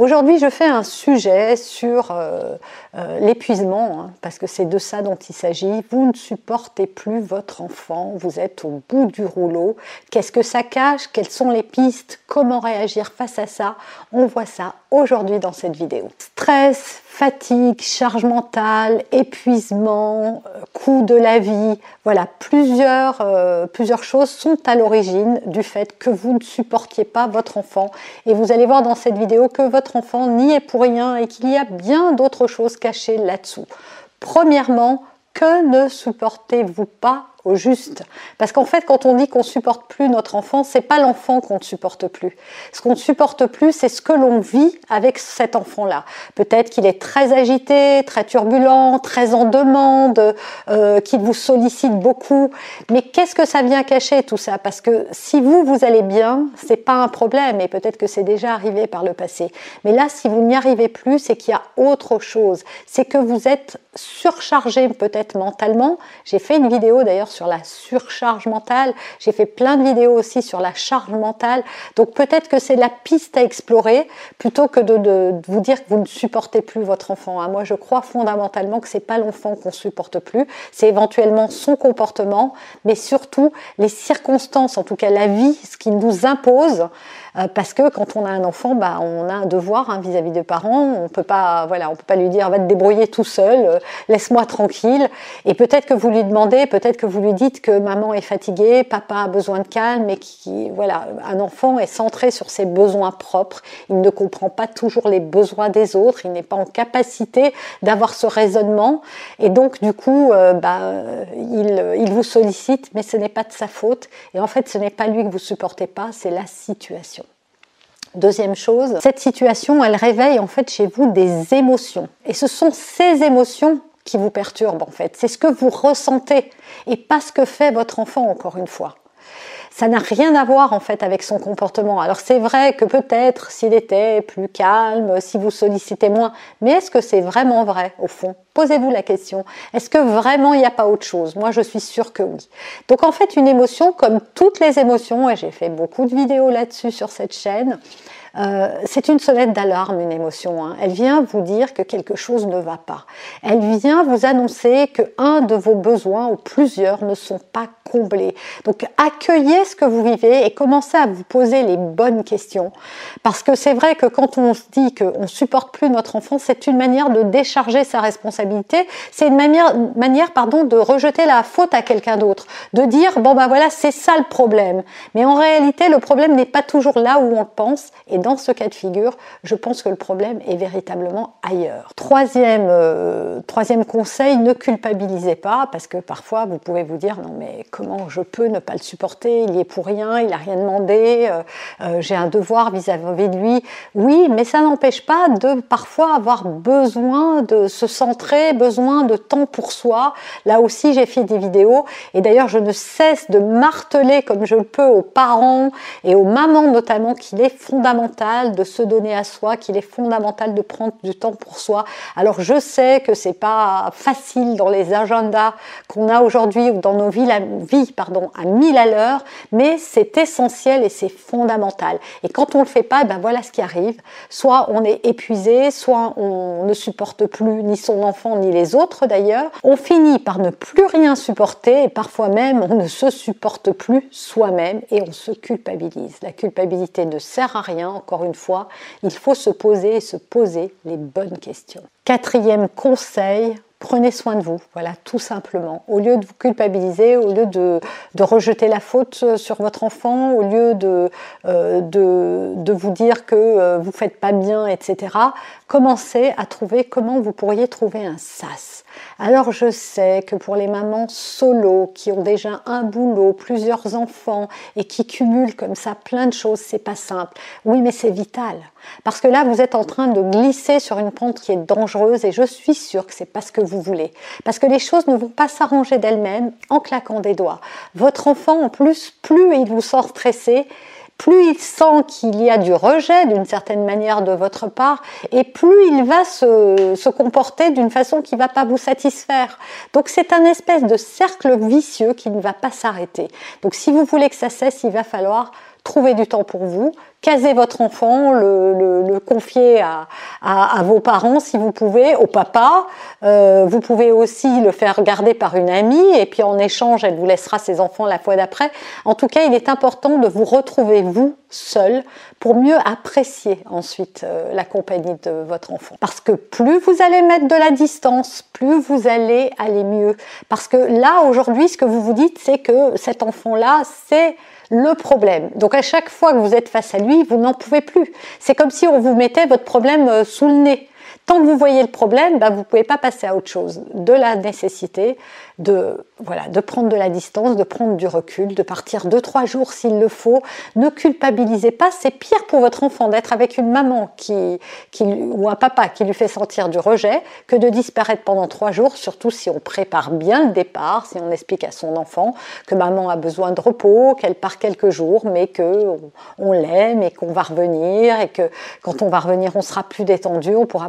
Aujourd'hui, je fais un sujet sur euh, euh, l'épuisement, hein, parce que c'est de ça dont il s'agit. Vous ne supportez plus votre enfant, vous êtes au bout du rouleau. Qu'est-ce que ça cache? Quelles sont les pistes? Comment réagir face à ça? On voit ça aujourd'hui dans cette vidéo. Stress, fatigue, charge mentale, épuisement, euh, coût de la vie, voilà, plusieurs, plusieurs choses sont à l'origine du fait que vous ne supportiez pas votre enfant. Et vous allez voir dans cette vidéo que votre enfant n'y est pour rien et qu'il y a bien d'autres choses cachées là-dessous. Premièrement, que ne supportez-vous pas au juste. Parce qu'en fait, quand on dit qu'on supporte plus notre enfant, c'est pas l'enfant qu'on ne supporte plus. Ce qu'on ne supporte plus, c'est ce que l'on vit avec cet enfant-là. Peut-être qu'il est très agité, très turbulent, très en demande, euh, qu'il vous sollicite beaucoup. Mais qu'est-ce que ça vient cacher tout ça? Parce que si vous vous allez bien, c'est pas un problème. Et peut-être que c'est déjà arrivé par le passé. Mais là, si vous n'y arrivez plus, c'est qu'il y a autre chose. C'est que vous êtes surchargé peut-être mentalement. J'ai fait une vidéo d'ailleurs sur la surcharge mentale. J'ai fait plein de vidéos aussi sur la charge mentale. Donc peut-être que c'est la piste à explorer plutôt que de, vous dire que vous ne supportez plus votre enfant. Hein. Moi, je crois fondamentalement que c'est pas l'enfant qu'on supporte plus, c'est éventuellement son comportement, mais surtout les circonstances, en tout cas la vie, ce qui nous impose. Euh, parce que quand on a un enfant, bah, on a un devoir hein, vis-à-vis des parents. On peut pas, voilà, on peut pas lui dire va te débrouiller tout seul, euh, laisse-moi tranquille. Et peut-être que vous lui demandez, peut-être que vous lui dites que maman est fatiguée, papa a besoin de calme, et qui, voilà, un enfant est centré sur ses besoins propres. Il ne comprend pas toujours les besoins des autres. Il n'est pas en capacité d'avoir ce raisonnement. Et donc, du coup, euh, bah, il, il vous sollicite, mais ce n'est pas de sa faute. Et en fait, ce n'est pas lui que vous supportez pas, c'est la situation. Deuxième chose, cette situation, elle réveille en fait chez vous des émotions. Et ce sont ces émotions qui vous perturbent en fait. C'est ce que vous ressentez et pas ce que fait votre enfant encore une fois ça n'a rien à voir en fait avec son comportement. Alors c'est vrai que peut-être s'il était plus calme, si vous sollicitez moins, mais est-ce que c'est vraiment vrai au fond? Posez-vous la question. Est-ce que vraiment il n'y a pas autre chose? Moi je suis sûre que oui. Donc en fait une émotion comme toutes les émotions, et j'ai fait beaucoup de vidéos là-dessus sur cette chaîne, euh, c'est une sonnette d'alarme, une émotion. Hein. Elle vient vous dire que quelque chose ne va pas. Elle vient vous annoncer que un de vos besoins ou plusieurs ne sont pas Donc accueillez ce que vous vivez et commencez à vous poser les bonnes questions. Parce que c'est vrai que quand on se dit qu'on supporte plus notre enfant, c'est une manière de décharger sa responsabilité. C'est une manière, manière pardon, de rejeter la faute à quelqu'un d'autre. De dire, bon ben voilà, c'est ça le problème. Mais en réalité, le problème n'est pas toujours là où on le pense. Et dans ce cas de figure, je pense que le problème est véritablement ailleurs. Troisième, euh, troisième conseil, ne culpabilisez pas, parce que parfois vous pouvez vous dire non mais comment je peux ne pas le supporter, il y est pour rien, il n'a rien demandé, euh, euh, j'ai un devoir vis-à-vis de lui. Oui, mais ça n'empêche pas de parfois avoir besoin de se centrer, besoin de temps pour soi. Là aussi, j'ai fait des vidéos, et d'ailleurs je ne cesse de marteler comme je le peux aux parents et aux mamans notamment qu'il est fondamental de se donner à soi, qu'il est fondamental de prendre du temps pour soi. Alors je sais que c'est pas facile dans les agendas qu'on a aujourd'hui ou dans nos vies, la pardon, à mille à l'heure, mais c'est essentiel et c'est fondamental. Et quand on le fait pas, ben voilà ce qui arrive. Soit on est épuisé, soit on ne supporte plus ni son enfant ni les autres d'ailleurs. On finit par ne plus rien supporter et parfois même on ne se supporte plus soi-même et on se culpabilise. La culpabilité ne sert à rien encore une fois, il faut se poser et se poser les bonnes questions. Quatrième conseil, Prenez soin de vous, voilà, tout simplement. Au lieu de vous culpabiliser, au lieu de, rejeter la faute sur votre enfant, au lieu de, euh, de, vous dire que euh, vous ne faites pas bien, etc., commencez à trouver comment vous pourriez trouver un sas. Alors je sais que pour les mamans solo qui ont déjà un boulot, plusieurs enfants et qui cumulent comme ça plein de choses, c'est pas simple. Oui, mais c'est vital. Parce que là, vous êtes en train de glisser sur une pente qui est dangereuse et je suis sûre que c'est pas ce que vous voulez. Parce que les choses ne vont pas s'arranger d'elles-mêmes en claquant des doigts. Votre enfant, en plus, plus il vous sent stressé, plus il sent qu'il y a du rejet d'une certaine manière de votre part, et plus il va se, comporter d'une façon qui ne va pas vous satisfaire. Donc c'est un espèce de cercle vicieux qui ne va pas s'arrêter. Donc si vous voulez que ça cesse, il va falloir trouver du temps pour vous, caser votre enfant, le, confier à, vos parents si vous pouvez, au papa. Euh, vous pouvez aussi le faire garder par une amie et puis en échange, elle vous laissera ses enfants la fois d'après. En tout cas, il est important de vous retrouver vous seul pour mieux apprécier ensuite euh, la compagnie de votre enfant. Parce que plus vous allez mettre de la distance, plus vous allez aller mieux. Parce que là, aujourd'hui, ce que vous vous dites, c'est que cet enfant-là, c'est le problème. Donc à chaque fois que vous êtes face à lui, vous n'en pouvez plus. C'est comme si on vous mettait votre problème euh, sous le nez. Tant que vous voyez le problème, bah, vous ne pouvez pas passer à autre chose. De la nécessité de, voilà, de prendre de la distance, de prendre du recul, de partir deux, trois jours s'il le faut. Ne culpabilisez pas, c'est pire pour votre enfant d'être avec une maman qui, qui, ou un papa qui lui fait sentir du rejet que de disparaître pendant trois jours, surtout si on prépare bien le départ, si on explique à son enfant que maman a besoin de repos, qu'elle part quelques jours, mais que on, l'aime et qu'on va revenir et que quand on va revenir, on sera plus détendu, on pourra